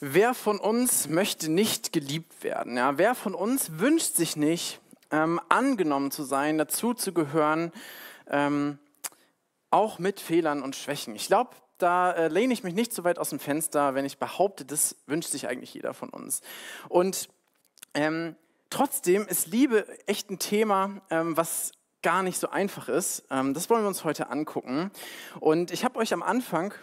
Wer von uns möchte nicht geliebt werden? Ja, wer von uns wünscht sich nicht, ähm, angenommen zu sein, dazu zu gehören, ähm, auch mit Fehlern und Schwächen? Ich glaube, da äh, lehne ich mich nicht so weit aus dem Fenster, wenn ich behaupte, das wünscht sich eigentlich jeder von uns. Und ähm, trotzdem ist Liebe echt ein Thema, ähm, was gar nicht so einfach ist. Ähm, das wollen wir uns heute angucken. Und ich habe euch am Anfang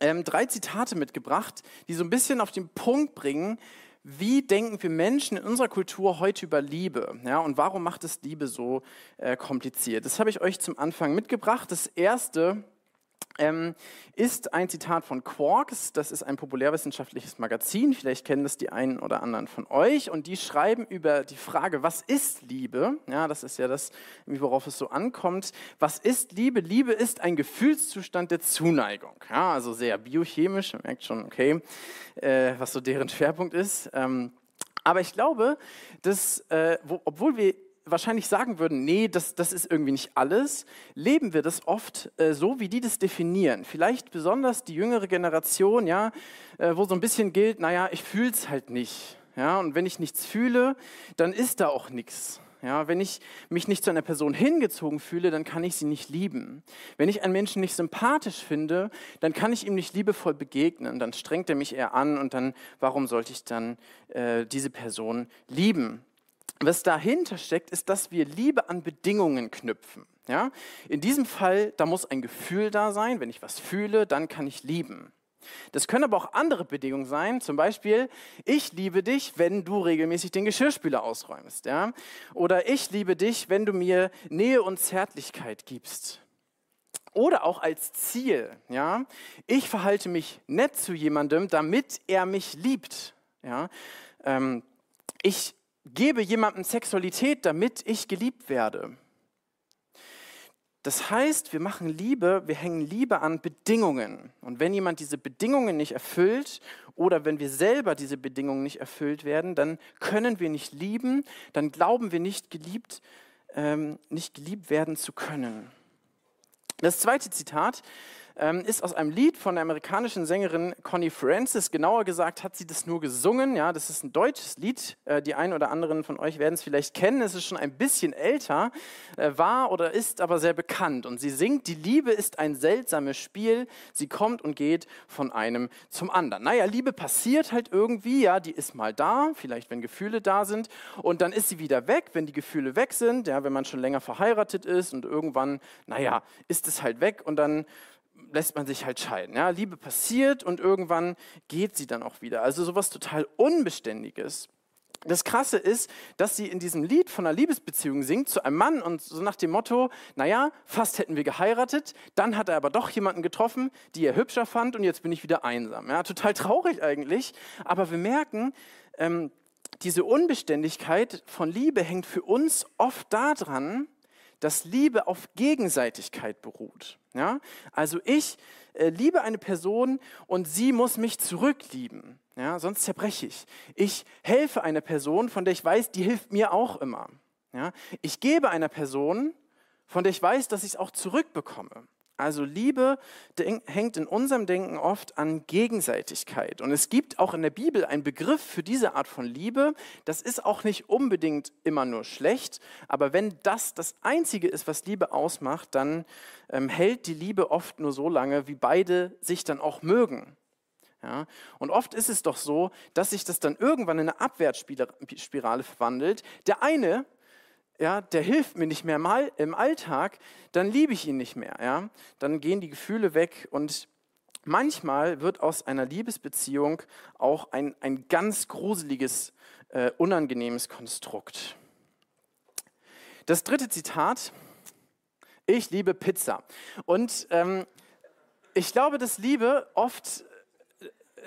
ähm, drei Zitate mitgebracht, die so ein bisschen auf den Punkt bringen, wie denken wir Menschen in unserer Kultur heute über Liebe? Ja, und warum macht es Liebe so äh, kompliziert? Das habe ich euch zum Anfang mitgebracht. Das erste ähm, ist ein Zitat von Quarks. Das ist ein populärwissenschaftliches Magazin. Vielleicht kennen das die einen oder anderen von euch. Und die schreiben über die Frage, was ist Liebe? Ja, das ist ja das, worauf es so ankommt. Was ist Liebe? Liebe ist ein Gefühlszustand der Zuneigung. Ja, also sehr biochemisch. Man merkt schon, okay, äh, was so deren Schwerpunkt ist. Ähm, aber ich glaube, dass, äh, wo, obwohl wir wahrscheinlich sagen würden, nee, das, das ist irgendwie nicht alles, leben wir das oft äh, so, wie die das definieren. Vielleicht besonders die jüngere Generation, ja, äh, wo so ein bisschen gilt, naja, ich fühle es halt nicht. Ja, und wenn ich nichts fühle, dann ist da auch nichts. Ja, wenn ich mich nicht zu einer Person hingezogen fühle, dann kann ich sie nicht lieben. Wenn ich einen Menschen nicht sympathisch finde, dann kann ich ihm nicht liebevoll begegnen. Dann strengt er mich eher an und dann, warum sollte ich dann äh, diese Person lieben? Was dahinter steckt, ist, dass wir Liebe an Bedingungen knüpfen. Ja? In diesem Fall, da muss ein Gefühl da sein. Wenn ich was fühle, dann kann ich lieben. Das können aber auch andere Bedingungen sein. Zum Beispiel, ich liebe dich, wenn du regelmäßig den Geschirrspüler ausräumst. Ja? Oder ich liebe dich, wenn du mir Nähe und Zärtlichkeit gibst. Oder auch als Ziel. Ja? Ich verhalte mich nett zu jemandem, damit er mich liebt. Ja? Ähm, ich gebe jemandem Sexualität, damit ich geliebt werde. Das heißt, wir machen Liebe, wir hängen Liebe an Bedingungen. Und wenn jemand diese Bedingungen nicht erfüllt oder wenn wir selber diese Bedingungen nicht erfüllt werden, dann können wir nicht lieben, dann glauben wir nicht geliebt, ähm, nicht geliebt werden zu können. Das zweite Zitat ähm, ist aus einem Lied von der amerikanischen Sängerin Connie Francis. Genauer gesagt hat sie das nur gesungen. Ja, das ist ein deutsches Lied. Äh, die einen oder anderen von euch werden es vielleicht kennen. Es ist schon ein bisschen älter, äh, war oder ist aber sehr bekannt. Und sie singt, die Liebe ist ein seltsames Spiel. Sie kommt und geht von einem zum anderen. Naja, Liebe passiert halt irgendwie. Ja, die ist mal da, vielleicht wenn Gefühle da sind. Und dann ist sie wieder weg, wenn die Gefühle weg sind. Ja, wenn man schon länger verheiratet ist und irgendwann, naja, ist es halt weg und dann lässt man sich halt scheiden. Ja? Liebe passiert und irgendwann geht sie dann auch wieder. Also sowas total Unbeständiges. Das Krasse ist, dass sie in diesem Lied von einer Liebesbeziehung singt zu einem Mann und so nach dem Motto, naja, fast hätten wir geheiratet, dann hat er aber doch jemanden getroffen, die er hübscher fand und jetzt bin ich wieder einsam. Ja, total traurig eigentlich, aber wir merken, ähm, diese Unbeständigkeit von Liebe hängt für uns oft daran, dass Liebe auf Gegenseitigkeit beruht. Ja? Also ich äh, liebe eine Person und sie muss mich zurücklieben, ja? sonst zerbreche ich. Ich helfe einer Person, von der ich weiß, die hilft mir auch immer. Ja? Ich gebe einer Person, von der ich weiß, dass ich es auch zurückbekomme. Also Liebe hängt in unserem Denken oft an Gegenseitigkeit. Und es gibt auch in der Bibel einen Begriff für diese Art von Liebe. Das ist auch nicht unbedingt immer nur schlecht, aber wenn das das Einzige ist, was Liebe ausmacht, dann ähm, hält die Liebe oft nur so lange, wie beide sich dann auch mögen. Ja? Und oft ist es doch so, dass sich das dann irgendwann in eine Abwärtsspirale verwandelt. Der eine ja, der hilft mir nicht mehr mal im Alltag, dann liebe ich ihn nicht mehr. Ja? Dann gehen die Gefühle weg und manchmal wird aus einer Liebesbeziehung auch ein, ein ganz gruseliges, äh, unangenehmes Konstrukt. Das dritte Zitat, ich liebe Pizza. Und ähm, ich glaube, dass Liebe oft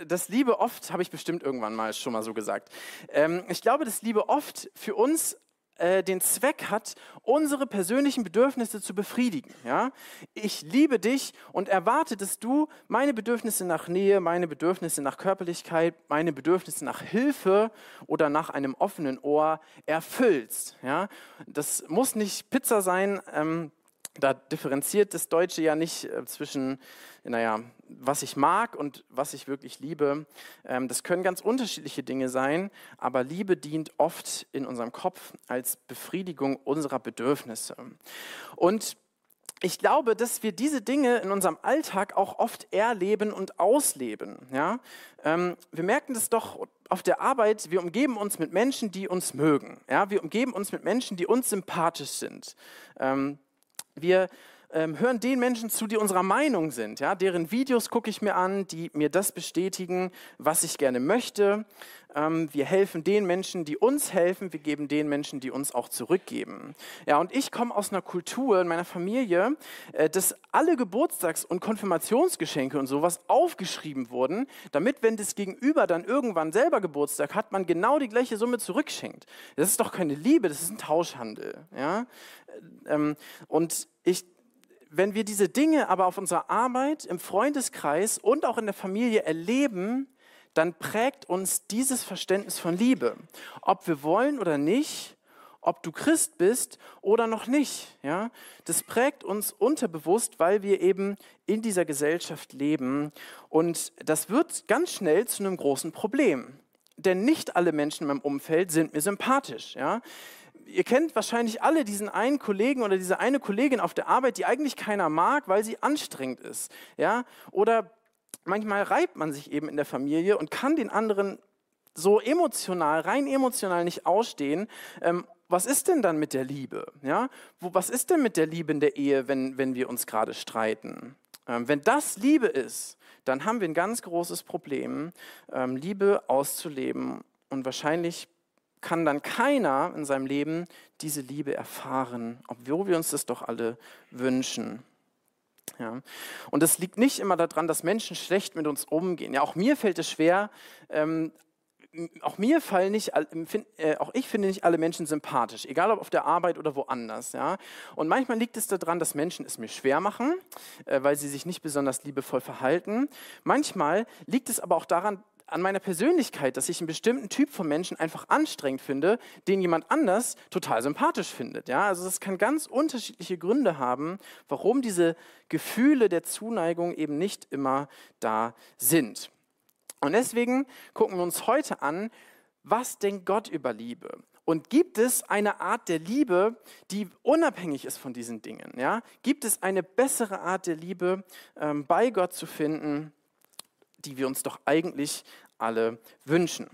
das Liebe oft, habe ich bestimmt irgendwann mal schon mal so gesagt, ähm, ich glaube, dass Liebe oft für uns äh, den Zweck hat, unsere persönlichen Bedürfnisse zu befriedigen. Ja? Ich liebe dich und erwarte, dass du meine Bedürfnisse nach Nähe, meine Bedürfnisse nach Körperlichkeit, meine Bedürfnisse nach Hilfe oder nach einem offenen Ohr erfüllst. Ja? Das muss nicht Pizza sein. Ähm, da differenziert das Deutsche ja nicht äh, zwischen, naja, was ich mag und was ich wirklich liebe. Ähm, das können ganz unterschiedliche Dinge sein, aber Liebe dient oft in unserem Kopf als Befriedigung unserer Bedürfnisse. Und ich glaube, dass wir diese Dinge in unserem Alltag auch oft erleben und ausleben. Ja? Ähm, wir merken das doch auf der Arbeit, wir umgeben uns mit Menschen, die uns mögen. Ja? Wir umgeben uns mit Menschen, die uns sympathisch sind. Ähm, wir ähm, hören den Menschen zu, die unserer Meinung sind. Ja? Deren Videos gucke ich mir an, die mir das bestätigen, was ich gerne möchte. Ähm, wir helfen den Menschen, die uns helfen. Wir geben den Menschen, die uns auch zurückgeben. Ja, und ich komme aus einer Kultur in meiner Familie, äh, dass alle Geburtstags- und Konfirmationsgeschenke und sowas aufgeschrieben wurden, damit, wenn das Gegenüber dann irgendwann selber Geburtstag hat, man genau die gleiche Summe zurückschenkt. Das ist doch keine Liebe, das ist ein Tauschhandel. Ja? Ähm, und ich wenn wir diese Dinge aber auf unserer Arbeit, im Freundeskreis und auch in der Familie erleben, dann prägt uns dieses Verständnis von Liebe. Ob wir wollen oder nicht, ob du Christ bist oder noch nicht. Ja? Das prägt uns unterbewusst, weil wir eben in dieser Gesellschaft leben. Und das wird ganz schnell zu einem großen Problem. Denn nicht alle Menschen in meinem Umfeld sind mir sympathisch. Ja? Ihr kennt wahrscheinlich alle diesen einen Kollegen oder diese eine Kollegin auf der Arbeit, die eigentlich keiner mag, weil sie anstrengend ist. Ja? Oder manchmal reibt man sich eben in der Familie und kann den anderen so emotional, rein emotional nicht ausstehen. Ähm, was ist denn dann mit der Liebe? Ja? Wo, was ist denn mit der Liebe in der Ehe, wenn, wenn wir uns gerade streiten? Ähm, wenn das Liebe ist, dann haben wir ein ganz großes Problem, ähm, Liebe auszuleben. Und wahrscheinlich kann dann keiner in seinem Leben diese Liebe erfahren, obwohl wir uns das doch alle wünschen. Ja. Und es liegt nicht immer daran, dass Menschen schlecht mit uns umgehen. Ja, auch mir fällt es schwer, ähm, auch mir fallen nicht, äh, auch ich finde nicht alle Menschen sympathisch, egal ob auf der Arbeit oder woanders. Ja? Und manchmal liegt es daran, dass Menschen es mir schwer machen, äh, weil sie sich nicht besonders liebevoll verhalten. Manchmal liegt es aber auch daran, an meiner Persönlichkeit, dass ich einen bestimmten Typ von Menschen einfach anstrengend finde, den jemand anders total sympathisch findet. Ja, also es kann ganz unterschiedliche Gründe haben, warum diese Gefühle der Zuneigung eben nicht immer da sind. Und deswegen gucken wir uns heute an, was denkt Gott über Liebe? Und gibt es eine Art der Liebe, die unabhängig ist von diesen Dingen? Ja? Gibt es eine bessere Art der Liebe, ähm, bei Gott zu finden? Die wir uns doch eigentlich alle wünschen.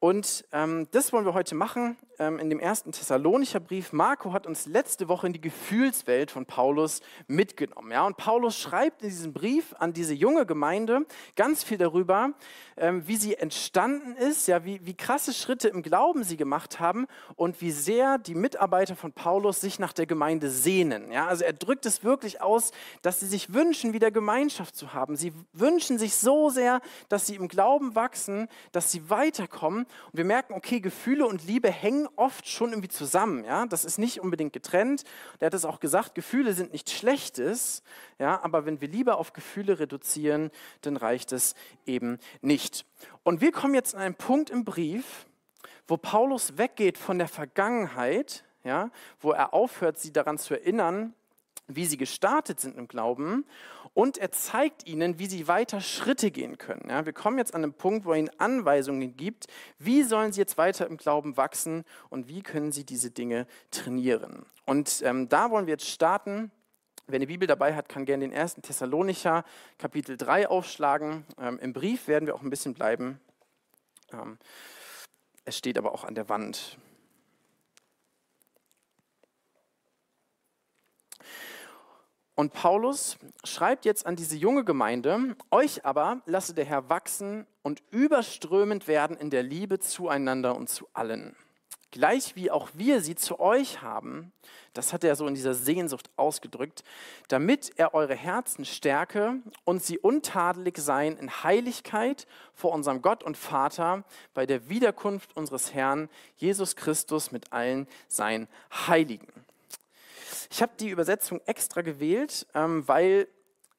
Und ähm, das wollen wir heute machen ähm, in dem ersten Thessalonicher Brief. Marco hat uns letzte Woche in die Gefühlswelt von Paulus mitgenommen. Ja? Und Paulus schreibt in diesem Brief an diese junge Gemeinde ganz viel darüber, ähm, wie sie entstanden ist, ja, wie, wie krasse Schritte im Glauben sie gemacht haben und wie sehr die Mitarbeiter von Paulus sich nach der Gemeinde sehnen. Ja? Also er drückt es wirklich aus, dass sie sich wünschen, wieder Gemeinschaft zu haben. Sie wünschen sich so sehr, dass sie im Glauben wachsen, dass sie weiterkommen. Und wir merken, okay, Gefühle und Liebe hängen oft schon irgendwie zusammen. Ja? Das ist nicht unbedingt getrennt. Der hat es auch gesagt, Gefühle sind nichts Schlechtes, ja? aber wenn wir Liebe auf Gefühle reduzieren, dann reicht es eben nicht. Und wir kommen jetzt an einen Punkt im Brief, wo Paulus weggeht von der Vergangenheit, ja? wo er aufhört, sie daran zu erinnern, wie sie gestartet sind im Glauben und er zeigt ihnen, wie sie weiter Schritte gehen können. Ja, wir kommen jetzt an den Punkt, wo er ihnen Anweisungen gibt, wie sollen sie jetzt weiter im Glauben wachsen und wie können sie diese Dinge trainieren. Und ähm, da wollen wir jetzt starten. Wer eine Bibel dabei hat, kann gerne den ersten Thessalonicher Kapitel 3 aufschlagen. Ähm, Im Brief werden wir auch ein bisschen bleiben. Ähm, es steht aber auch an der Wand. Und Paulus schreibt jetzt an diese junge Gemeinde, euch aber lasse der Herr wachsen und überströmend werden in der Liebe zueinander und zu allen. Gleich wie auch wir sie zu euch haben, das hat er so in dieser Sehnsucht ausgedrückt, damit er eure Herzen stärke und sie untadelig seien in Heiligkeit vor unserem Gott und Vater bei der Wiederkunft unseres Herrn Jesus Christus mit allen seinen Heiligen. Ich habe die Übersetzung extra gewählt, ähm, weil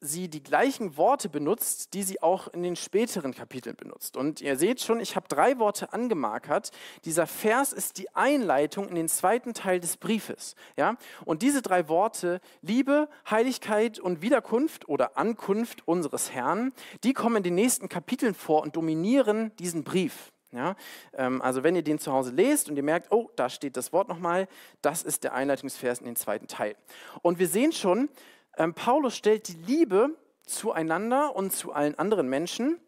sie die gleichen Worte benutzt, die sie auch in den späteren Kapiteln benutzt. Und ihr seht schon, ich habe drei Worte angemarkert. Dieser Vers ist die Einleitung in den zweiten Teil des Briefes. Ja? Und diese drei Worte, Liebe, Heiligkeit und Wiederkunft oder Ankunft unseres Herrn, die kommen in den nächsten Kapiteln vor und dominieren diesen Brief. Ja, ähm, also wenn ihr den zu Hause lest und ihr merkt, oh, da steht das Wort nochmal, das ist der Einleitungsvers in den zweiten Teil. Und wir sehen schon, ähm, Paulus stellt die Liebe zueinander und zu allen anderen Menschen,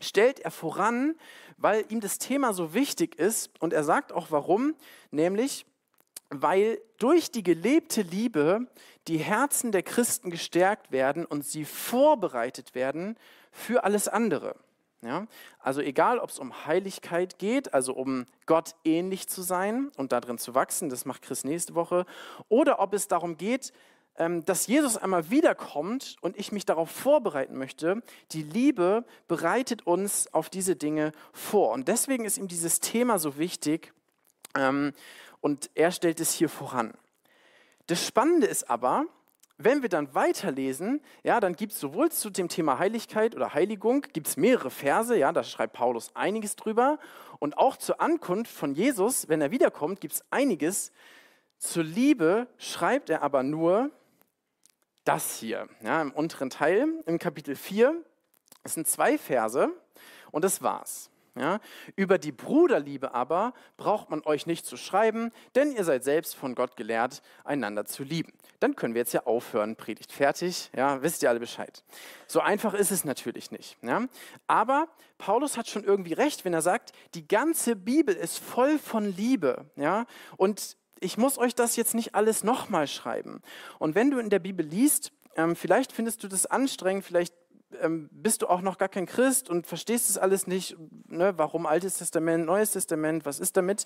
stellt er voran, weil ihm das Thema so wichtig ist. Und er sagt auch warum, nämlich weil durch die gelebte Liebe die Herzen der Christen gestärkt werden und sie vorbereitet werden für alles andere. Ja? Also egal, ob es um Heiligkeit geht, also um Gott ähnlich zu sein und darin zu wachsen, das macht Chris nächste Woche, oder ob es darum geht, ähm, dass Jesus einmal wiederkommt und ich mich darauf vorbereiten möchte. Die Liebe bereitet uns auf diese Dinge vor. Und deswegen ist ihm dieses Thema so wichtig ähm, und er stellt es hier voran. Das Spannende ist aber, wenn wir dann weiterlesen, ja, dann gibt es sowohl zu dem Thema Heiligkeit oder Heiligung, gibt es mehrere Verse, ja, da schreibt Paulus einiges drüber. Und auch zur Ankunft von Jesus, wenn er wiederkommt, gibt es einiges. Zur Liebe schreibt er aber nur das hier, ja, im unteren Teil, im Kapitel 4. Es sind zwei Verse und das war's. Ja, über die Bruderliebe aber braucht man euch nicht zu schreiben, denn ihr seid selbst von Gott gelehrt, einander zu lieben. Dann können wir jetzt ja aufhören, Predigt fertig, ja, wisst ihr alle Bescheid. So einfach ist es natürlich nicht. Ja. Aber Paulus hat schon irgendwie recht, wenn er sagt, die ganze Bibel ist voll von Liebe. Ja. Und ich muss euch das jetzt nicht alles nochmal schreiben. Und wenn du in der Bibel liest, ähm, vielleicht findest du das anstrengend, vielleicht ähm, bist du auch noch gar kein Christ und verstehst es alles nicht. Ne? Warum Altes Testament, Neues Testament, was ist damit?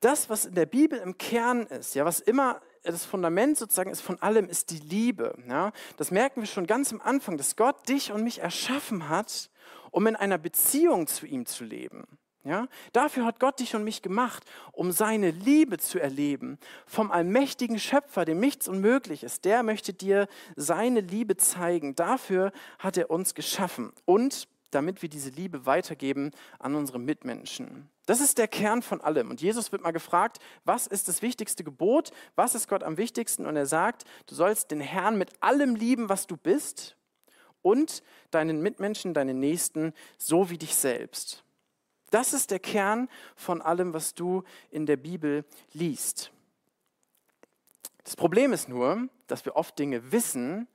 Das, was in der Bibel im Kern ist, ja, was immer das Fundament sozusagen ist von allem, ist die Liebe. Ja? Das merken wir schon ganz am Anfang, dass Gott dich und mich erschaffen hat, um in einer Beziehung zu ihm zu leben. Ja? Dafür hat Gott dich und mich gemacht, um seine Liebe zu erleben. Vom allmächtigen Schöpfer, dem nichts unmöglich ist, der möchte dir seine Liebe zeigen. Dafür hat er uns geschaffen und damit wir diese Liebe weitergeben an unsere Mitmenschen. Das ist der Kern von allem. Und Jesus wird mal gefragt, was ist das wichtigste Gebot? Was ist Gott am wichtigsten? Und er sagt, du sollst den Herrn mit allem lieben, was du bist und deinen Mitmenschen, deinen Nächsten, so wie dich selbst. Das ist der Kern von allem, was du in der Bibel liest. Das Problem ist nur, dass wir oft Dinge wissen,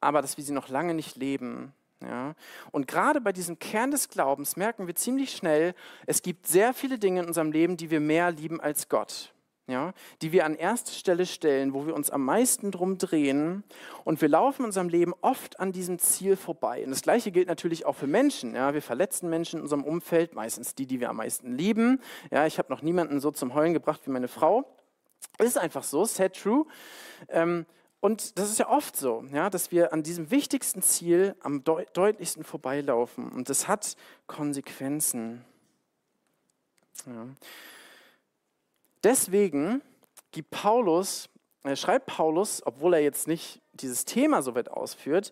aber dass wir sie noch lange nicht leben. Ja? Und gerade bei diesem Kern des Glaubens merken wir ziemlich schnell, es gibt sehr viele Dinge in unserem Leben, die wir mehr lieben als Gott ja, die wir an erste Stelle stellen, wo wir uns am meisten drum drehen. Und wir laufen in unserem Leben oft an diesem Ziel vorbei. Und das Gleiche gilt natürlich auch für Menschen. Ja, wir verletzen Menschen in unserem Umfeld, meistens die, die wir am meisten lieben. Ja, ich habe noch niemanden so zum Heulen gebracht wie meine Frau. Ist einfach so, sad true. Ähm, und das ist ja oft so, ja, dass wir an diesem wichtigsten Ziel am deut deutlichsten vorbeilaufen. Und das hat Konsequenzen. Ja. Deswegen gibt Paulus, äh, schreibt Paulus, obwohl er jetzt nicht dieses Thema so weit ausführt,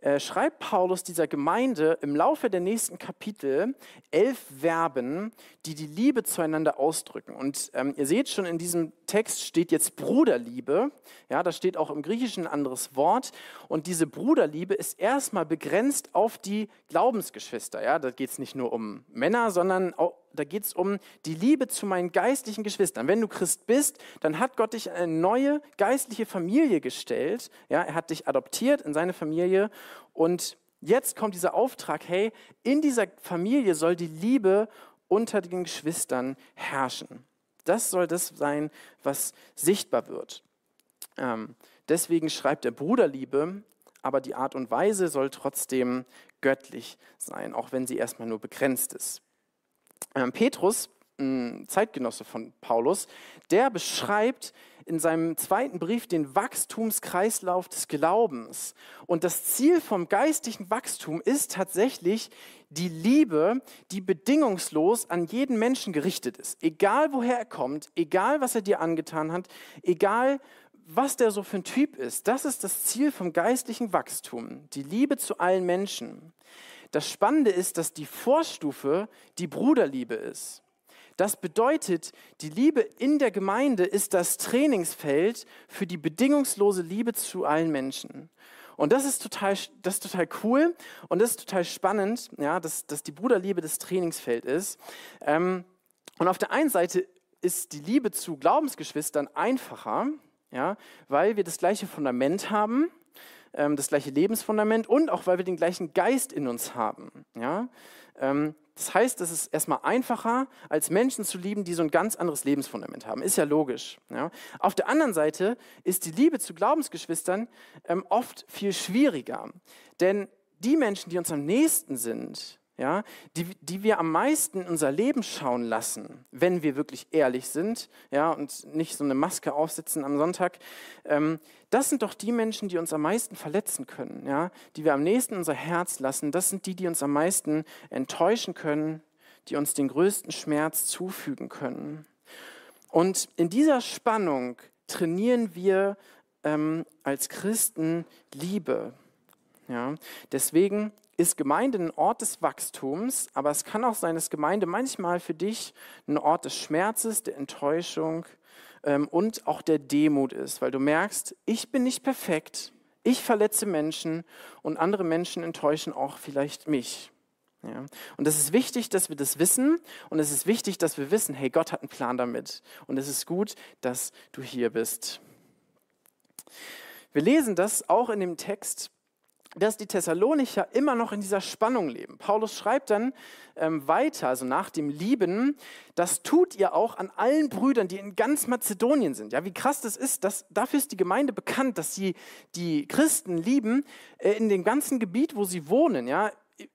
äh, schreibt Paulus dieser Gemeinde im Laufe der nächsten Kapitel elf Verben, die die Liebe zueinander ausdrücken. Und ähm, ihr seht schon, in diesem Text steht jetzt Bruderliebe. Ja, da steht auch im Griechischen ein anderes Wort. Und diese Bruderliebe ist erstmal begrenzt auf die Glaubensgeschwister. Ja, da geht es nicht nur um Männer, sondern auch, da geht es um die Liebe zu meinen geistlichen Geschwistern. Wenn du Christ bist, dann hat Gott dich in eine neue geistliche Familie gestellt. Ja, er hat dich adoptiert in seine Familie. Und jetzt kommt dieser Auftrag, hey, in dieser Familie soll die Liebe unter den Geschwistern herrschen. Das soll das sein, was sichtbar wird. Ähm, deswegen schreibt er Bruderliebe, aber die Art und Weise soll trotzdem göttlich sein, auch wenn sie erstmal nur begrenzt ist. Ähm, Petrus, ein Zeitgenosse von Paulus, der beschreibt in seinem zweiten Brief den Wachstumskreislauf des Glaubens. Und das Ziel vom geistlichen Wachstum ist tatsächlich die Liebe, die bedingungslos an jeden Menschen gerichtet ist. Egal woher er kommt, egal was er dir angetan hat, egal was der so für ein Typ ist, das ist das Ziel vom geistlichen Wachstum, die Liebe zu allen Menschen. Das Spannende ist, dass die Vorstufe die Bruderliebe ist. Das bedeutet, die Liebe in der Gemeinde ist das Trainingsfeld für die bedingungslose Liebe zu allen Menschen. Und das ist total, das ist total cool und das ist total spannend, ja, dass, dass die Bruderliebe das Trainingsfeld ist. Ähm, und auf der einen Seite ist die Liebe zu Glaubensgeschwistern einfacher, ja, weil wir das gleiche Fundament haben, ähm, das gleiche Lebensfundament und auch weil wir den gleichen Geist in uns haben. Ja. Ähm, das heißt, es ist erstmal einfacher, als Menschen zu lieben, die so ein ganz anderes Lebensfundament haben. Ist ja logisch. Ja. Auf der anderen Seite ist die Liebe zu Glaubensgeschwistern ähm, oft viel schwieriger. Denn die Menschen, die uns am nächsten sind, ja, die, die wir am meisten in unser Leben schauen lassen, wenn wir wirklich ehrlich sind ja, und nicht so eine Maske aufsetzen am Sonntag, ähm, das sind doch die Menschen, die uns am meisten verletzen können, ja, die wir am nächsten unser Herz lassen. Das sind die, die uns am meisten enttäuschen können, die uns den größten Schmerz zufügen können. Und in dieser Spannung trainieren wir ähm, als Christen Liebe. Ja, deswegen ist Gemeinde ein Ort des Wachstums, aber es kann auch sein, dass Gemeinde manchmal für dich ein Ort des Schmerzes, der Enttäuschung ähm, und auch der Demut ist, weil du merkst, ich bin nicht perfekt, ich verletze Menschen und andere Menschen enttäuschen auch vielleicht mich. Ja. Und es ist wichtig, dass wir das wissen und es ist wichtig, dass wir wissen, hey, Gott hat einen Plan damit und es ist gut, dass du hier bist. Wir lesen das auch in dem Text dass die Thessalonicher immer noch in dieser Spannung leben. Paulus schreibt dann ähm, weiter, also nach dem Lieben, das tut ihr auch an allen Brüdern, die in ganz Mazedonien sind. Ja, wie krass das ist, dass, dafür ist die Gemeinde bekannt, dass sie die Christen lieben äh, in dem ganzen Gebiet, wo sie wohnen. Ja,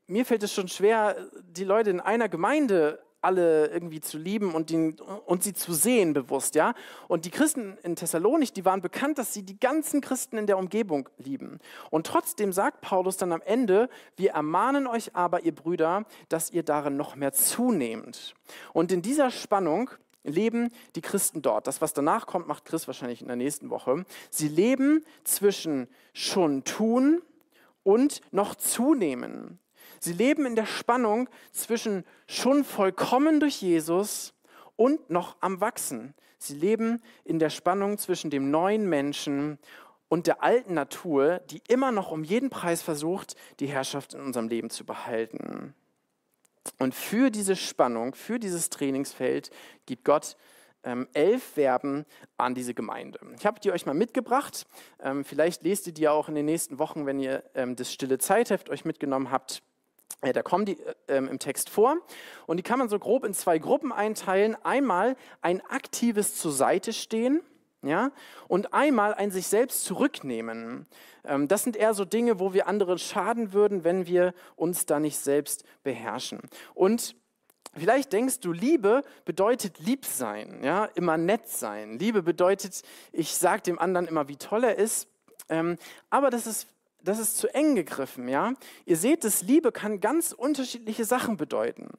mir fällt es schon schwer, die Leute in einer Gemeinde alle irgendwie zu lieben und, den, und sie zu sehen bewusst, ja. Und die Christen in Thessalonich, die waren bekannt, dass sie die ganzen Christen in der Umgebung lieben. Und trotzdem sagt Paulus dann am Ende, wir ermahnen euch aber, ihr Brüder, dass ihr darin noch mehr zunehmt. Und in dieser Spannung leben die Christen dort. Das, was danach kommt, macht Chris wahrscheinlich in der nächsten Woche. Sie leben zwischen schon tun und noch zunehmen. Sie leben in der Spannung zwischen schon vollkommen durch Jesus und noch am Wachsen. Sie leben in der Spannung zwischen dem neuen Menschen und der alten Natur, die immer noch um jeden Preis versucht, die Herrschaft in unserem Leben zu behalten. Und für diese Spannung, für dieses Trainingsfeld gibt Gott ähm, elf Verben an diese Gemeinde. Ich habe die euch mal mitgebracht. Ähm, vielleicht lest ihr die auch in den nächsten Wochen, wenn ihr ähm, das stille Zeitheft euch mitgenommen habt. Da kommen die äh, im Text vor und die kann man so grob in zwei Gruppen einteilen. Einmal ein aktives zur Seite stehen ja, und einmal ein sich selbst zurücknehmen. Ähm, das sind eher so Dinge, wo wir anderen schaden würden, wenn wir uns da nicht selbst beherrschen. Und Vielleicht denkst du, Liebe bedeutet lieb sein, ja, immer nett sein. Liebe bedeutet, ich sage dem anderen immer, wie toll er ist. Ähm, aber das ist das ist zu eng gegriffen, ja. Ihr seht, das Liebe kann ganz unterschiedliche Sachen bedeuten.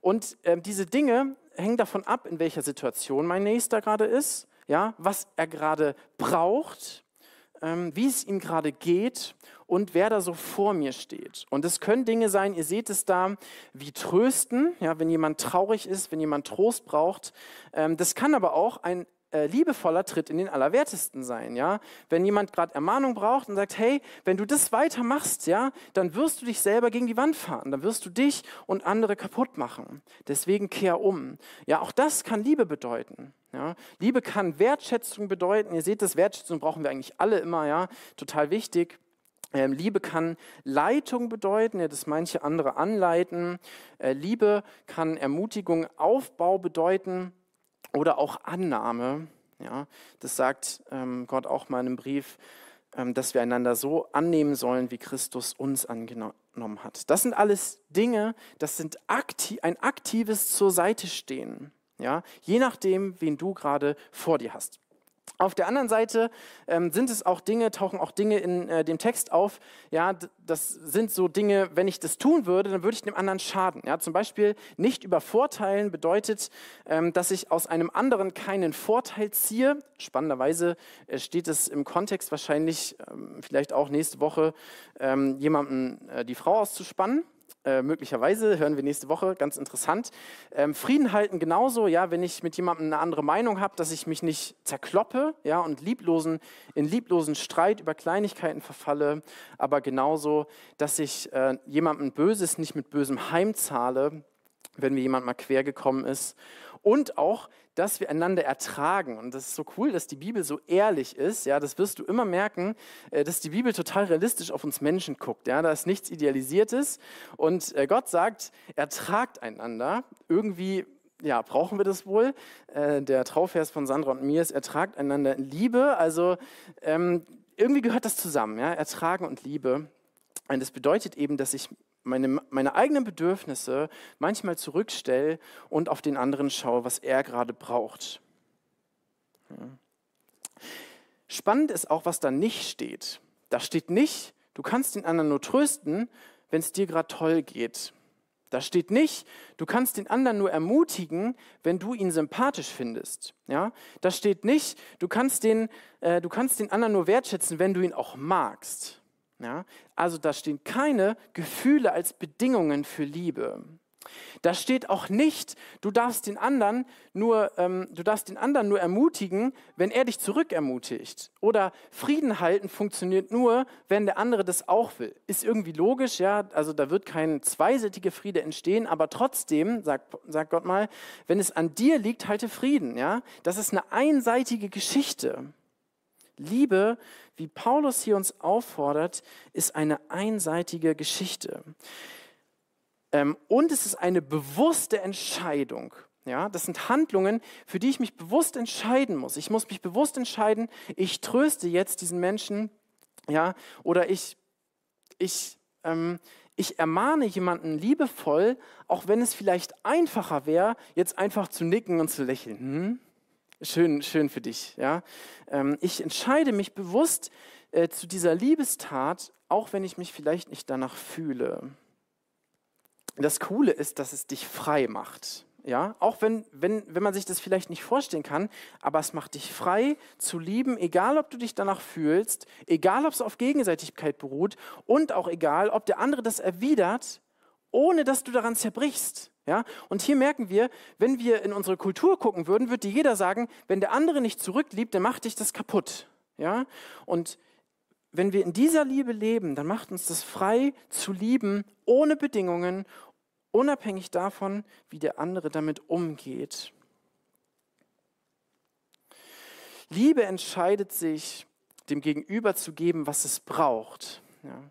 Und äh, diese Dinge hängen davon ab, in welcher Situation mein Nächster gerade ist, ja, was er gerade braucht, ähm, wie es ihm gerade geht und wer da so vor mir steht. Und es können Dinge sein, ihr seht es da, wie trösten, ja, wenn jemand traurig ist, wenn jemand Trost braucht. Ähm, das kann aber auch ein äh, liebevoller Tritt in den Allerwertesten sein, ja. Wenn jemand gerade Ermahnung braucht und sagt, hey, wenn du das weitermachst, ja, dann wirst du dich selber gegen die Wand fahren, dann wirst du dich und andere kaputt machen. Deswegen kehr um. Ja, auch das kann Liebe bedeuten. Ja. Liebe kann Wertschätzung bedeuten. Ihr seht, das Wertschätzung brauchen wir eigentlich alle immer, ja, total wichtig. Ähm, Liebe kann Leitung bedeuten, ja, dass manche andere anleiten. Äh, Liebe kann Ermutigung, Aufbau bedeuten oder auch Annahme. Ja, das sagt ähm, Gott auch mal in einem Brief, ähm, dass wir einander so annehmen sollen, wie Christus uns angenommen hat. Das sind alles Dinge, das sind aktiv, ein aktives zur Seite stehen. Ja, je nachdem, wen du gerade vor dir hast. Auf der anderen Seite ähm, sind es auch Dinge, tauchen auch Dinge in äh, dem Text auf. Ja, das sind so Dinge, wenn ich das tun würde, dann würde ich dem anderen schaden. Ja, zum Beispiel nicht übervorteilen bedeutet, ähm, dass ich aus einem anderen keinen Vorteil ziehe. Spannenderweise äh, steht es im Kontext wahrscheinlich, ähm, vielleicht auch nächste Woche, ähm, jemandem äh, die Frau auszuspannen. Äh, möglicherweise, hören wir nächste Woche, ganz interessant. Ähm, Frieden halten genauso, ja, wenn ich mit jemandem eine andere Meinung habe, dass ich mich nicht zerkloppe, ja, und lieblosen, in lieblosen Streit über Kleinigkeiten verfalle, aber genauso, dass ich äh, jemandem Böses nicht mit Bösem heimzahle, wenn mir jemand mal quer gekommen ist. Und auch, dass wir einander ertragen. Und das ist so cool, dass die Bibel so ehrlich ist. Ja, das wirst du immer merken, äh, dass die Bibel total realistisch auf uns Menschen guckt. Ja, da ist nichts Idealisiertes. Und äh, Gott sagt, ertragt einander. Irgendwie ja, brauchen wir das wohl? Äh, der Trauvers von Sandra und mir ist, ertragt einander in Liebe. Also ähm, irgendwie gehört das zusammen, ja? ertragen und Liebe. Und das bedeutet eben, dass ich meine, meine eigenen Bedürfnisse manchmal zurückstelle und auf den anderen schaue, was er gerade braucht. Spannend ist auch, was da nicht steht. Da steht nicht, du kannst den anderen nur trösten, wenn es dir gerade toll geht. Da steht nicht, du kannst den anderen nur ermutigen, wenn du ihn sympathisch findest. Ja? Da steht nicht, du kannst, den, äh, du kannst den anderen nur wertschätzen, wenn du ihn auch magst. Ja? Also da stehen keine Gefühle als Bedingungen für Liebe. Da steht auch nicht, du darfst den anderen nur, ähm, du darfst den anderen nur ermutigen, wenn er dich zurückermutigt. Oder Frieden halten funktioniert nur, wenn der andere das auch will. Ist irgendwie logisch, ja. Also da wird kein zweiseitiger Friede entstehen, aber trotzdem, sagt, sagt Gott mal, wenn es an dir liegt, halte Frieden, ja. Das ist eine einseitige Geschichte. Liebe, wie Paulus hier uns auffordert, ist eine einseitige Geschichte. Ähm, und es ist eine bewusste Entscheidung. Ja, das sind Handlungen, für die ich mich bewusst entscheiden muss. Ich muss mich bewusst entscheiden, ich tröste jetzt diesen Menschen, ja, oder ich, ich, ähm, ich ermahne jemanden liebevoll, auch wenn es vielleicht einfacher wäre, jetzt einfach zu nicken und zu lächeln. Hm? Schön, schön für dich. Ja? Ähm, ich entscheide mich bewusst äh, zu dieser Liebestat, auch wenn ich mich vielleicht nicht danach fühle. Das Coole ist, dass es dich frei macht. Ja, auch wenn, wenn, wenn man sich das vielleicht nicht vorstellen kann, aber es macht dich frei zu lieben, egal ob du dich danach fühlst, egal ob es auf Gegenseitigkeit beruht und auch egal, ob der andere das erwidert, ohne dass du daran zerbrichst. Ja? Und hier merken wir, wenn wir in unsere Kultur gucken würden, würde jeder sagen, wenn der andere nicht zurückliebt, dann macht dich das kaputt. Ja? Und wenn wir in dieser Liebe leben, dann macht uns das frei zu lieben, ohne Bedingungen, unabhängig davon, wie der andere damit umgeht. Liebe entscheidet sich, dem Gegenüber zu geben, was es braucht. Ja.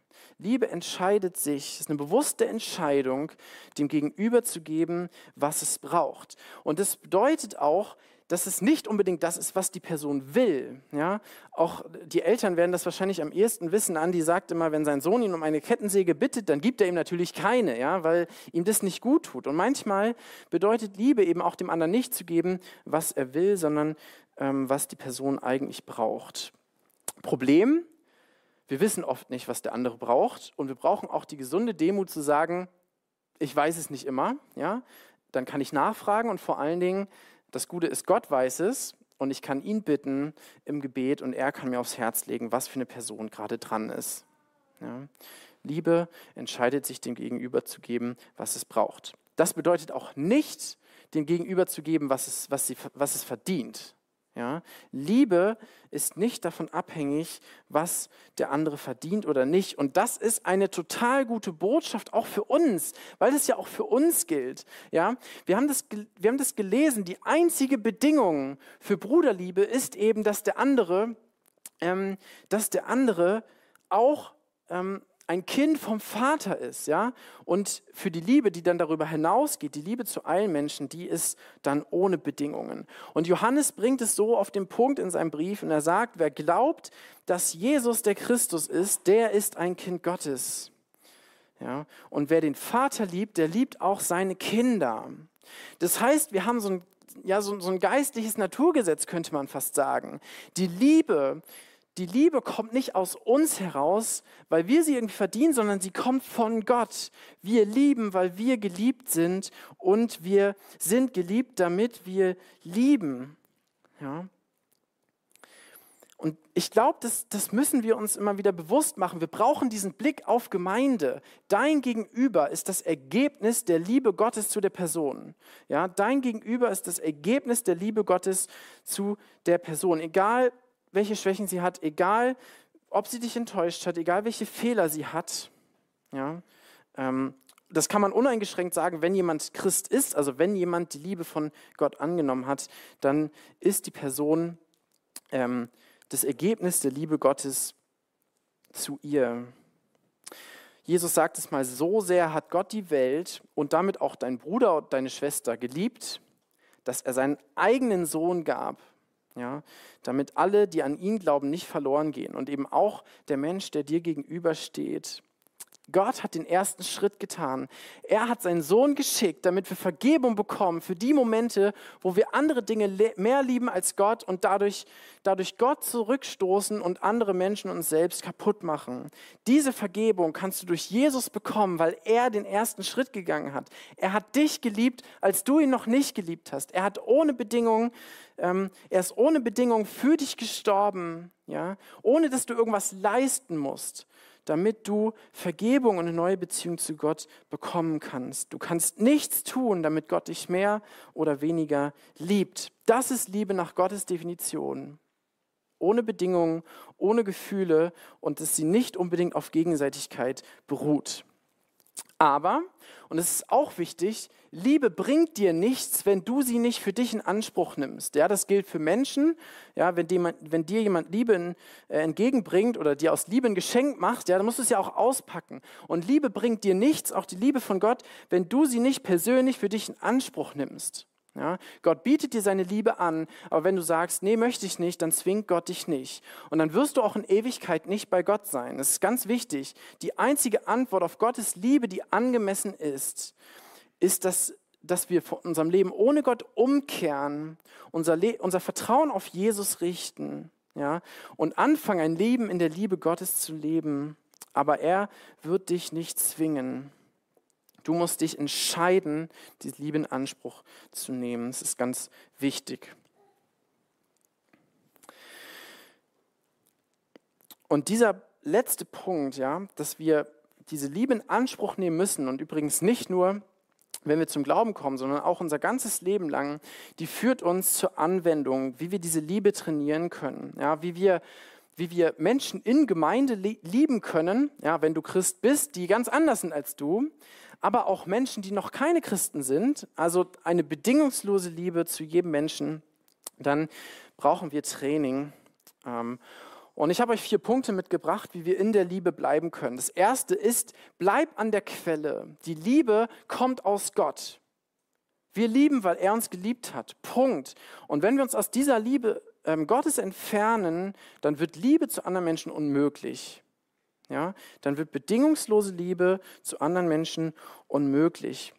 Liebe entscheidet sich, es ist eine bewusste Entscheidung, dem Gegenüber zu geben, was es braucht. Und das bedeutet auch, dass es nicht unbedingt das ist, was die Person will. Ja? Auch die Eltern werden das wahrscheinlich am ehesten wissen. Andi sagt immer, wenn sein Sohn ihn um eine Kettensäge bittet, dann gibt er ihm natürlich keine, ja? weil ihm das nicht gut tut. Und manchmal bedeutet Liebe eben auch dem anderen nicht zu geben, was er will, sondern ähm, was die Person eigentlich braucht. Problem, wir wissen oft nicht, was der andere braucht und wir brauchen auch die gesunde Demut zu sagen, ich weiß es nicht immer, ja? Dann kann ich nachfragen und vor allen Dingen, das Gute ist, Gott weiß es und ich kann ihn bitten im Gebet und er kann mir aufs Herz legen, was für eine Person gerade dran ist. Ja? Liebe entscheidet sich dem Gegenüber zu geben, was es braucht. Das bedeutet auch nicht, dem Gegenüber zu geben, was es, was sie, was es verdient. Ja? Liebe ist nicht davon abhängig, was der andere verdient oder nicht. Und das ist eine total gute Botschaft auch für uns, weil das ja auch für uns gilt. Ja? Wir, haben das, wir haben das gelesen, die einzige Bedingung für Bruderliebe ist eben, dass der andere, ähm, dass der andere auch ähm, ein Kind vom Vater ist, ja, und für die Liebe, die dann darüber hinausgeht, die Liebe zu allen Menschen, die ist dann ohne Bedingungen. Und Johannes bringt es so auf den Punkt in seinem Brief und er sagt, wer glaubt, dass Jesus der Christus ist, der ist ein Kind Gottes. Ja? Und wer den Vater liebt, der liebt auch seine Kinder. Das heißt, wir haben so ein, ja, so, so ein geistliches Naturgesetz, könnte man fast sagen. Die Liebe, die Liebe kommt nicht aus uns heraus, weil wir sie irgendwie verdienen, sondern sie kommt von Gott. Wir lieben, weil wir geliebt sind und wir sind geliebt, damit wir lieben. Ja? Und ich glaube, das, das müssen wir uns immer wieder bewusst machen. Wir brauchen diesen Blick auf Gemeinde. Dein Gegenüber ist das Ergebnis der Liebe Gottes zu der Person. Ja, dein Gegenüber ist das Ergebnis der Liebe Gottes zu der Person. Egal, welche Schwächen sie hat, egal, ob sie dich enttäuscht hat, egal, welche Fehler sie hat. Ja, ähm, das kann man uneingeschränkt sagen, wenn jemand Christ ist, also wenn jemand die Liebe von Gott angenommen hat, dann ist die Person ähm, das Ergebnis der Liebe Gottes zu ihr. Jesus sagt es mal, so sehr hat Gott die Welt und damit auch dein Bruder und deine Schwester geliebt, dass er seinen eigenen Sohn gab, ja, damit alle, die an ihn glauben, nicht verloren gehen und eben auch der Mensch, der dir gegenübersteht. Gott hat den ersten Schritt getan. Er hat seinen Sohn geschickt, damit wir Vergebung bekommen für die Momente, wo wir andere Dinge mehr lieben als Gott und dadurch, dadurch Gott zurückstoßen und andere Menschen uns selbst kaputt machen. Diese Vergebung kannst du durch Jesus bekommen, weil er den ersten Schritt gegangen hat. Er hat dich geliebt, als du ihn noch nicht geliebt hast. Er hat ohne Bedingungen, ähm, er ist ohne Bedingungen für dich gestorben, ja, ohne dass du irgendwas leisten musst damit du Vergebung und eine neue Beziehung zu Gott bekommen kannst. Du kannst nichts tun, damit Gott dich mehr oder weniger liebt. Das ist Liebe nach Gottes Definition. Ohne Bedingungen, ohne Gefühle und dass sie nicht unbedingt auf Gegenseitigkeit beruht. Aber, und es ist auch wichtig, Liebe bringt dir nichts, wenn du sie nicht für dich in Anspruch nimmst. Ja, das gilt für Menschen. Ja, wenn, dir, wenn dir jemand Liebe äh, entgegenbringt oder dir aus Liebe ein Geschenk macht, ja, dann musst du es ja auch auspacken. Und Liebe bringt dir nichts, auch die Liebe von Gott, wenn du sie nicht persönlich für dich in Anspruch nimmst. Ja, Gott bietet dir seine Liebe an, aber wenn du sagst, nee, möchte ich nicht, dann zwingt Gott dich nicht. Und dann wirst du auch in Ewigkeit nicht bei Gott sein. Das ist ganz wichtig. Die einzige Antwort auf Gottes Liebe, die angemessen ist, ist, dass, dass wir von unserem Leben ohne Gott umkehren, unser, Le unser Vertrauen auf Jesus richten ja, und anfangen, ein Leben in der Liebe Gottes zu leben. Aber er wird dich nicht zwingen. Du musst dich entscheiden, die Liebe in Anspruch zu nehmen. Das ist ganz wichtig. Und dieser letzte Punkt, ja, dass wir diese Liebe in Anspruch nehmen müssen und übrigens nicht nur, wenn wir zum Glauben kommen, sondern auch unser ganzes Leben lang, die führt uns zur Anwendung, wie wir diese Liebe trainieren können, ja, wie wir wie wir Menschen in Gemeinde lieben können, ja, wenn du Christ bist, die ganz anders sind als du, aber auch Menschen, die noch keine Christen sind, also eine bedingungslose Liebe zu jedem Menschen, dann brauchen wir Training. Ähm, und ich habe euch vier Punkte mitgebracht, wie wir in der Liebe bleiben können. Das erste ist, bleib an der Quelle. Die Liebe kommt aus Gott. Wir lieben, weil er uns geliebt hat. Punkt. Und wenn wir uns aus dieser Liebe ähm, Gottes entfernen, dann wird Liebe zu anderen Menschen unmöglich ja, dann wird bedingungslose Liebe zu anderen Menschen unmöglich.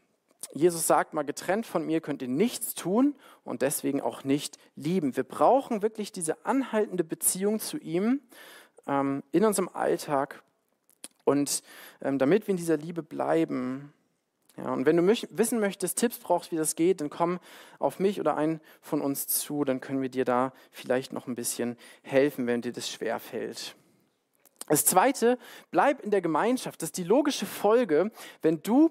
Jesus sagt mal, getrennt von mir könnt ihr nichts tun und deswegen auch nicht lieben. Wir brauchen wirklich diese anhaltende Beziehung zu ihm ähm, in unserem Alltag und ähm, damit wir in dieser Liebe bleiben. Ja, und wenn du wissen möchtest, Tipps brauchst, wie das geht, dann komm auf mich oder einen von uns zu, dann können wir dir da vielleicht noch ein bisschen helfen, wenn dir das schwer fällt. Das Zweite, bleib in der Gemeinschaft. Das ist die logische Folge, wenn du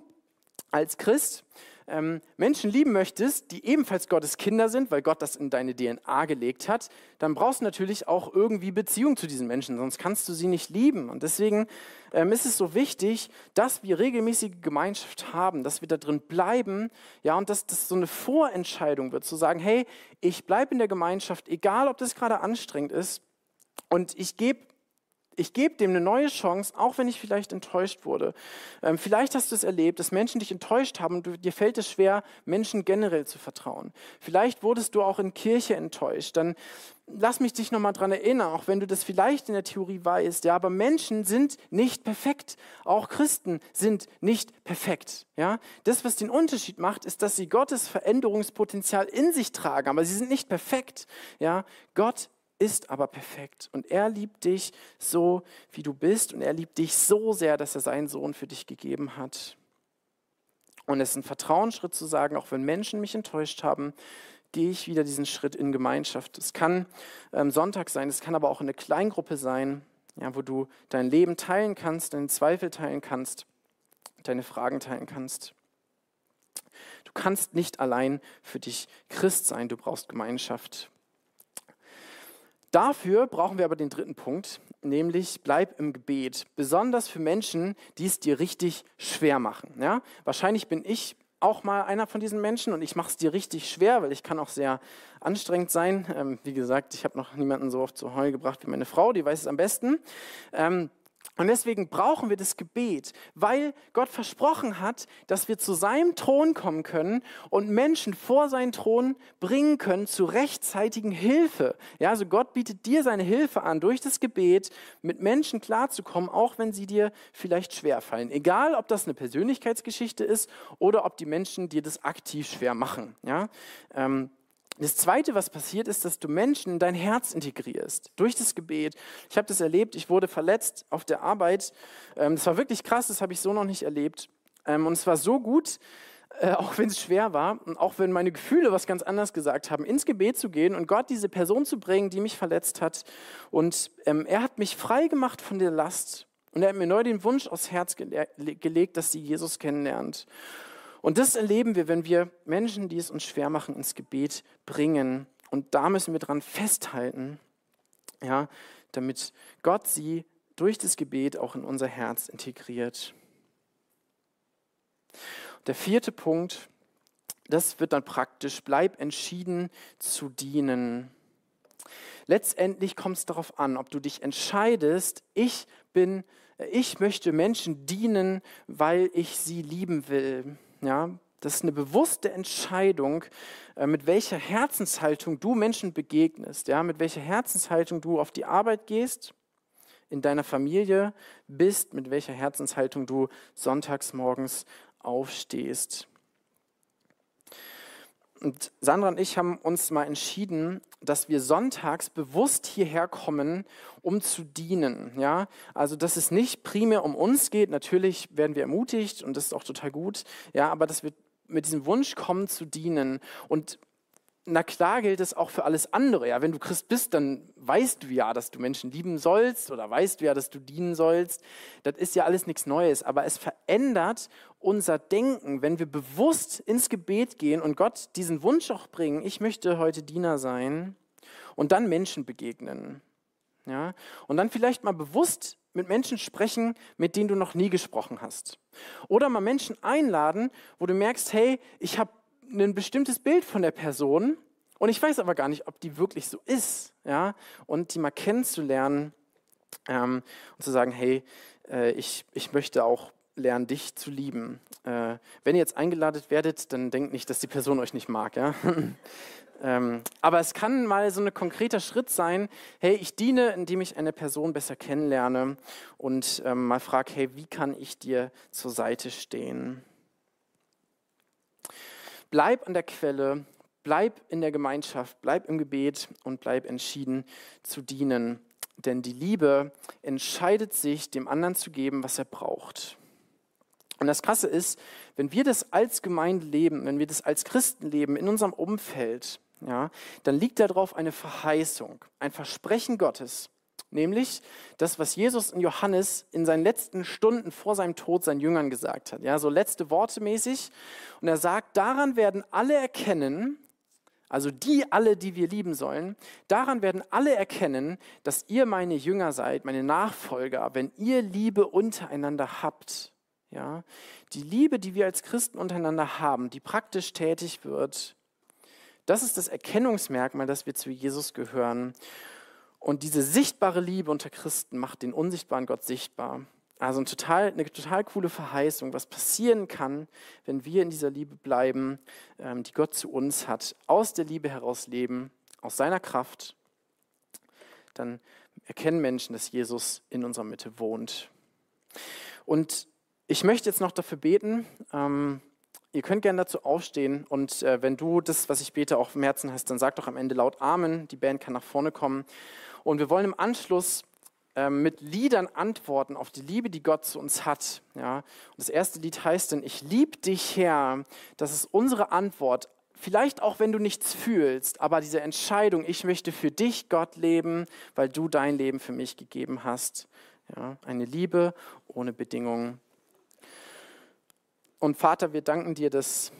als Christ ähm, Menschen lieben möchtest, die ebenfalls Gottes Kinder sind, weil Gott das in deine DNA gelegt hat, dann brauchst du natürlich auch irgendwie Beziehung zu diesen Menschen, sonst kannst du sie nicht lieben. Und deswegen ähm, ist es so wichtig, dass wir regelmäßige Gemeinschaft haben, dass wir da drin bleiben, ja, und dass das so eine Vorentscheidung wird, zu sagen, hey, ich bleibe in der Gemeinschaft, egal ob das gerade anstrengend ist, und ich gebe ich gebe dem eine neue Chance, auch wenn ich vielleicht enttäuscht wurde. Ähm, vielleicht hast du es erlebt, dass Menschen dich enttäuscht haben und du, dir fällt es schwer, Menschen generell zu vertrauen. Vielleicht wurdest du auch in Kirche enttäuscht. Dann lass mich dich nochmal daran erinnern, auch wenn du das vielleicht in der Theorie weißt. Ja, aber Menschen sind nicht perfekt. Auch Christen sind nicht perfekt. Ja, das, was den Unterschied macht, ist, dass sie Gottes Veränderungspotenzial in sich tragen, aber sie sind nicht perfekt. Ja, Gott ist aber perfekt und er liebt dich so, wie du bist und er liebt dich so sehr, dass er seinen Sohn für dich gegeben hat. Und es ist ein Vertrauensschritt zu sagen, auch wenn Menschen mich enttäuscht haben, gehe ich wieder diesen Schritt in Gemeinschaft. Es kann ähm, Sonntag sein, es kann aber auch eine Kleingruppe sein, ja, wo du dein Leben teilen kannst, deine Zweifel teilen kannst, deine Fragen teilen kannst. Du kannst nicht allein für dich Christ sein, du brauchst Gemeinschaft. Dafür brauchen wir aber den dritten Punkt, nämlich bleib im Gebet, besonders für Menschen, die es dir richtig schwer machen. Ja? Wahrscheinlich bin ich auch mal einer von diesen Menschen und ich mache es dir richtig schwer, weil ich kann auch sehr anstrengend sein. Ähm, wie gesagt, ich habe noch niemanden so oft zu Heu gebracht wie meine Frau, die weiß es am besten. Ähm, und deswegen brauchen wir das Gebet, weil Gott versprochen hat, dass wir zu seinem Thron kommen können und Menschen vor seinen Thron bringen können zu rechtzeitigen Hilfe. Ja, also Gott bietet dir seine Hilfe an, durch das Gebet mit Menschen klarzukommen, auch wenn sie dir vielleicht schwerfallen. Egal, ob das eine Persönlichkeitsgeschichte ist oder ob die Menschen dir das aktiv schwer machen. Ja, ähm, das Zweite, was passiert, ist, dass du Menschen in dein Herz integrierst durch das Gebet. Ich habe das erlebt, ich wurde verletzt auf der Arbeit. Ähm, das war wirklich krass, das habe ich so noch nicht erlebt. Ähm, und es war so gut, äh, auch wenn es schwer war und auch wenn meine Gefühle was ganz anderes gesagt haben, ins Gebet zu gehen und Gott diese Person zu bringen, die mich verletzt hat. Und ähm, er hat mich frei gemacht von der Last. Und er hat mir neu den Wunsch aufs Herz gelegt, dass sie Jesus kennenlernt. Und das erleben wir, wenn wir Menschen, die es uns schwer machen, ins Gebet bringen. Und da müssen wir dran festhalten, ja, damit Gott sie durch das Gebet auch in unser Herz integriert. Der vierte Punkt, das wird dann praktisch, bleib entschieden zu dienen. Letztendlich kommt es darauf an, ob du dich entscheidest, ich bin, ich möchte Menschen dienen, weil ich sie lieben will. Ja, das ist eine bewusste Entscheidung, äh, mit welcher Herzenshaltung du Menschen begegnest, ja, mit welcher Herzenshaltung du auf die Arbeit gehst, in deiner Familie bist, mit welcher Herzenshaltung du sonntags morgens aufstehst. Und Sandra und ich haben uns mal entschieden, dass wir sonntags bewusst hierher kommen, um zu dienen. Ja? Also, dass es nicht primär um uns geht. Natürlich werden wir ermutigt und das ist auch total gut. Ja, aber dass wir mit diesem Wunsch kommen zu dienen. Und na klar gilt es auch für alles andere. Ja, wenn du Christ bist, dann weißt du ja, dass du Menschen lieben sollst oder weißt du ja, dass du dienen sollst. Das ist ja alles nichts Neues, aber es verändert unser Denken, wenn wir bewusst ins Gebet gehen und Gott diesen Wunsch auch bringen, ich möchte heute Diener sein und dann Menschen begegnen. Ja, und dann vielleicht mal bewusst mit Menschen sprechen, mit denen du noch nie gesprochen hast. Oder mal Menschen einladen, wo du merkst, hey, ich habe ein bestimmtes Bild von der Person und ich weiß aber gar nicht, ob die wirklich so ist. Ja? Und die mal kennenzulernen ähm, und zu sagen, hey, äh, ich, ich möchte auch lernen, dich zu lieben. Äh, wenn ihr jetzt eingeladen werdet, dann denkt nicht, dass die Person euch nicht mag. Ja? ähm, aber es kann mal so ein konkreter Schritt sein, hey, ich diene, indem ich eine Person besser kennenlerne und ähm, mal frage, hey, wie kann ich dir zur Seite stehen? Bleib an der Quelle, bleib in der Gemeinschaft, bleib im Gebet und bleib entschieden zu dienen. Denn die Liebe entscheidet sich, dem anderen zu geben, was er braucht. Und das Krasse ist, wenn wir das als Gemeinde leben, wenn wir das als Christen leben, in unserem Umfeld, ja, dann liegt darauf eine Verheißung, ein Versprechen Gottes. Nämlich das, was Jesus in Johannes in seinen letzten Stunden vor seinem Tod seinen Jüngern gesagt hat. Ja, so letzte Worte mäßig. Und er sagt, daran werden alle erkennen, also die alle, die wir lieben sollen, daran werden alle erkennen, dass ihr meine Jünger seid, meine Nachfolger, wenn ihr Liebe untereinander habt. Ja, die Liebe, die wir als Christen untereinander haben, die praktisch tätig wird, das ist das Erkennungsmerkmal, dass wir zu Jesus gehören. Und diese sichtbare Liebe unter Christen macht den unsichtbaren Gott sichtbar. Also ein total, eine total coole Verheißung, was passieren kann, wenn wir in dieser Liebe bleiben, ähm, die Gott zu uns hat, aus der Liebe heraus leben, aus seiner Kraft. Dann erkennen Menschen, dass Jesus in unserer Mitte wohnt. Und ich möchte jetzt noch dafür beten, ähm, Ihr könnt gerne dazu aufstehen und äh, wenn du das, was ich bete, auch im Herzen hast, dann sag doch am Ende laut Amen. Die Band kann nach vorne kommen. Und wir wollen im Anschluss äh, mit Liedern antworten auf die Liebe, die Gott zu uns hat. Ja? Und das erste Lied heißt dann, ich liebe dich, Herr. Das ist unsere Antwort. Vielleicht auch, wenn du nichts fühlst, aber diese Entscheidung, ich möchte für dich, Gott, leben, weil du dein Leben für mich gegeben hast. Ja? Eine Liebe ohne Bedingungen. Und Vater, wir danken dir, dass,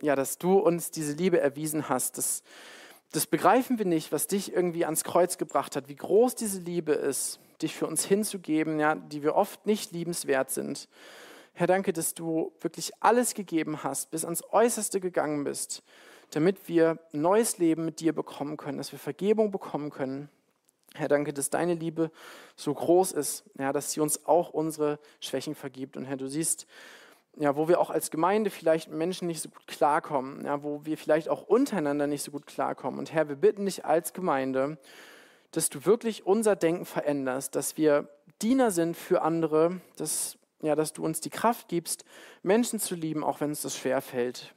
ja, dass du uns diese Liebe erwiesen hast. Das, das begreifen wir nicht, was dich irgendwie ans Kreuz gebracht hat, wie groß diese Liebe ist, dich für uns hinzugeben, ja, die wir oft nicht liebenswert sind. Herr, danke, dass du wirklich alles gegeben hast, bis ans Äußerste gegangen bist, damit wir neues Leben mit dir bekommen können, dass wir Vergebung bekommen können. Herr, danke, dass deine Liebe so groß ist, ja, dass sie uns auch unsere Schwächen vergibt. Und Herr, du siehst, ja, wo wir auch als Gemeinde vielleicht Menschen nicht so gut klarkommen, ja, wo wir vielleicht auch untereinander nicht so gut klarkommen. Und Herr, wir bitten dich als Gemeinde, dass du wirklich unser Denken veränderst, dass wir Diener sind für andere, dass, ja, dass du uns die Kraft gibst, Menschen zu lieben, auch wenn es das schwer fällt.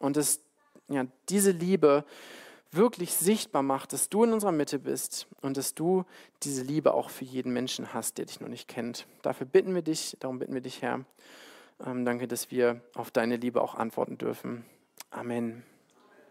Und dass ja, diese Liebe wirklich sichtbar macht, dass du in unserer Mitte bist und dass du diese Liebe auch für jeden Menschen hast, der dich noch nicht kennt. Dafür bitten wir dich, darum bitten wir dich, Herr. Ähm, danke, dass wir auf deine Liebe auch antworten dürfen. Amen.